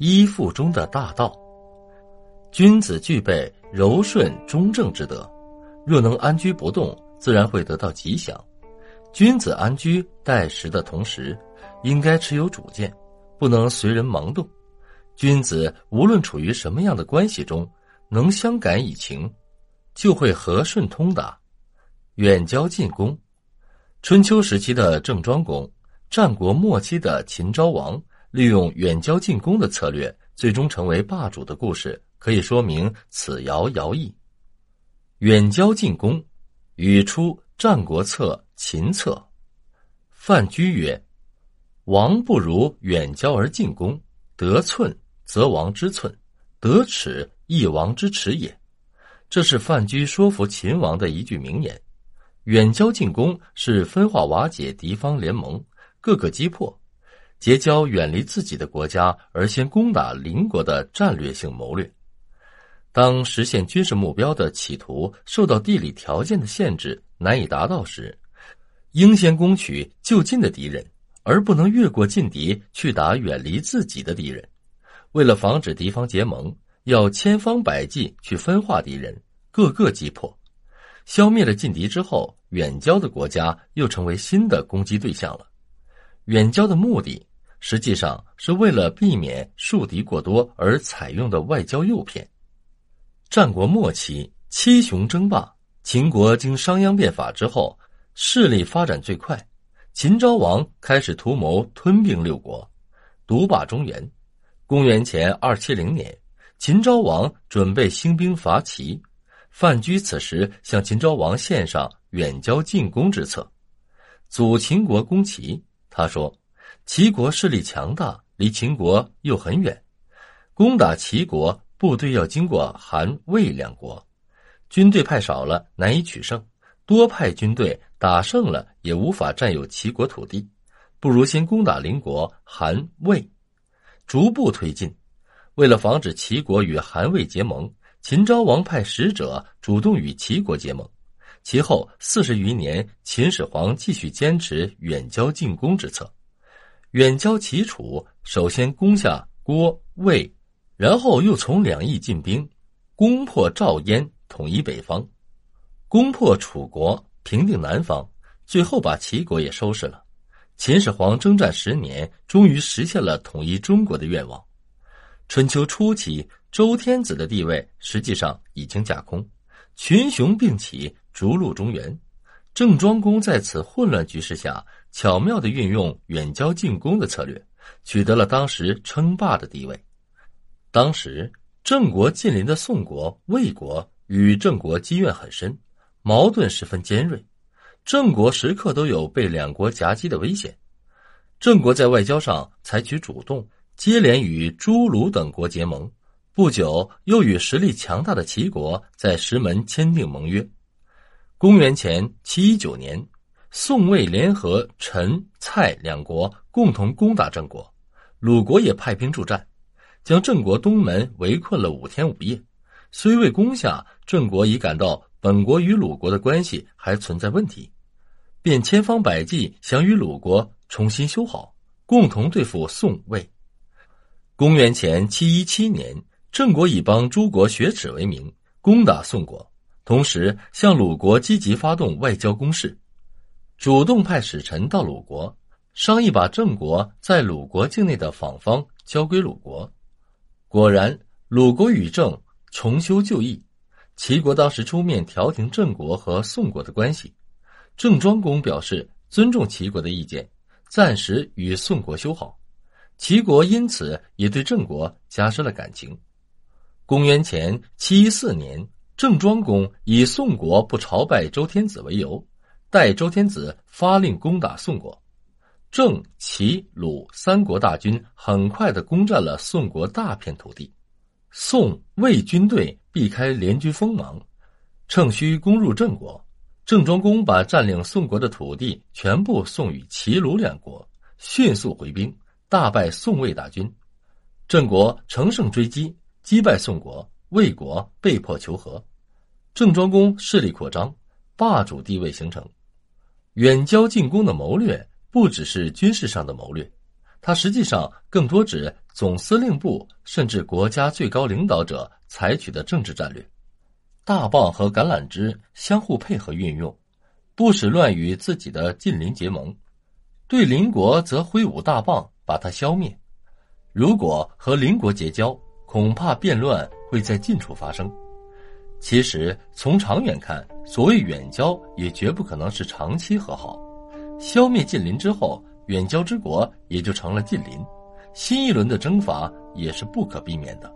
依附中的大道。君子具备柔顺中正之德，若能安居不动，自然会得到吉祥。君子安居待时的同时，应该持有主见，不能随人盲动。君子无论处于什么样的关系中，能相感以情，就会和顺通达。远交近攻，春秋时期的郑庄公，战国末期的秦昭王，利用远交近攻的策略，最终成为霸主的故事，可以说明此爻爻意。远交近攻，语出《战国策·秦策》。范雎曰：“王不如远交而近攻，得寸则王之寸，得尺亦王之尺也。”这是范雎说服秦王的一句名言。远交近攻是分化瓦解敌方联盟，各个击破，结交远离自己的国家而先攻打邻国的战略性谋略。当实现军事目标的企图受到地理条件的限制难以达到时，应先攻取就近的敌人，而不能越过劲敌去打远离自己的敌人。为了防止敌方结盟，要千方百计去分化敌人，各个击破。消灭了劲敌之后，远交的国家又成为新的攻击对象了。远交的目的实际上是为了避免树敌过多而采用的外交诱骗。战国末期，七雄争霸，秦国经商鞅变法之后，势力发展最快。秦昭王开始图谋吞并六国，独霸中原。公元前二七零年，秦昭王准备兴兵伐齐。范雎此时向秦昭王献上远交近攻之策，阻秦国攻齐。他说：“齐国势力强大，离秦国又很远，攻打齐国部队要经过韩、魏两国，军队派少了难以取胜；多派军队打胜了也无法占有齐国土地，不如先攻打邻国韩、魏，逐步推进。为了防止齐国与韩、魏结盟。”秦昭王派使者主动与齐国结盟，其后四十余年，秦始皇继续坚持远交近攻之策。远交齐楚，首先攻下郭、魏，然后又从两翼进兵，攻破赵燕，统一北方；攻破楚国，平定南方；最后把齐国也收拾了。秦始皇征战十年，终于实现了统一中国的愿望。春秋初期。周天子的地位实际上已经架空，群雄并起，逐鹿中原。郑庄公在此混乱局势下，巧妙的运用远交近攻的策略，取得了当时称霸的地位。当时郑国近邻的宋国、魏国与郑国积怨很深，矛盾十分尖锐，郑国时刻都有被两国夹击的危险。郑国在外交上采取主动，接连与诸鲁等国结盟。不久，又与实力强大的齐国在石门签订盟约。公元前七一九年，宋魏联合陈、蔡两国共同攻打郑国，鲁国也派兵助战，将郑国东门围困了五天五夜。虽未攻下，郑国已感到本国与鲁国的关系还存在问题，便千方百计想与鲁国重新修好，共同对付宋魏。公元前七一七年。郑国以帮诸国雪耻为名攻打宋国，同时向鲁国积极发动外交攻势，主动派使臣到鲁国商议把郑国在鲁国境内的坊方交归鲁国。果然，鲁国与郑重修旧义。齐国当时出面调停郑国和宋国的关系，郑庄公表示尊重齐国的意见，暂时与宋国修好。齐国因此也对郑国加深了感情。公元前七一四年，郑庄公以宋国不朝拜周天子为由，代周天子发令攻打宋国。郑、齐、鲁三国大军很快的攻占了宋国大片土地。宋、魏军队避开联军锋芒，趁虚攻入郑国。郑庄公把占领宋国的土地全部送与齐、鲁两国，迅速回兵，大败宋魏大军。郑国乘胜追击。击败宋国，魏国被迫求和，郑庄公势力扩张，霸主地位形成。远交近攻的谋略不只是军事上的谋略，它实际上更多指总司令部甚至国家最高领导者采取的政治战略。大棒和橄榄枝相互配合运用，不使乱与自己的近邻结盟；对邻国则挥舞大棒把它消灭。如果和邻国结交，恐怕变乱会在近处发生。其实从长远看，所谓远交也绝不可能是长期和好。消灭近邻之后，远交之国也就成了近邻，新一轮的征伐也是不可避免的。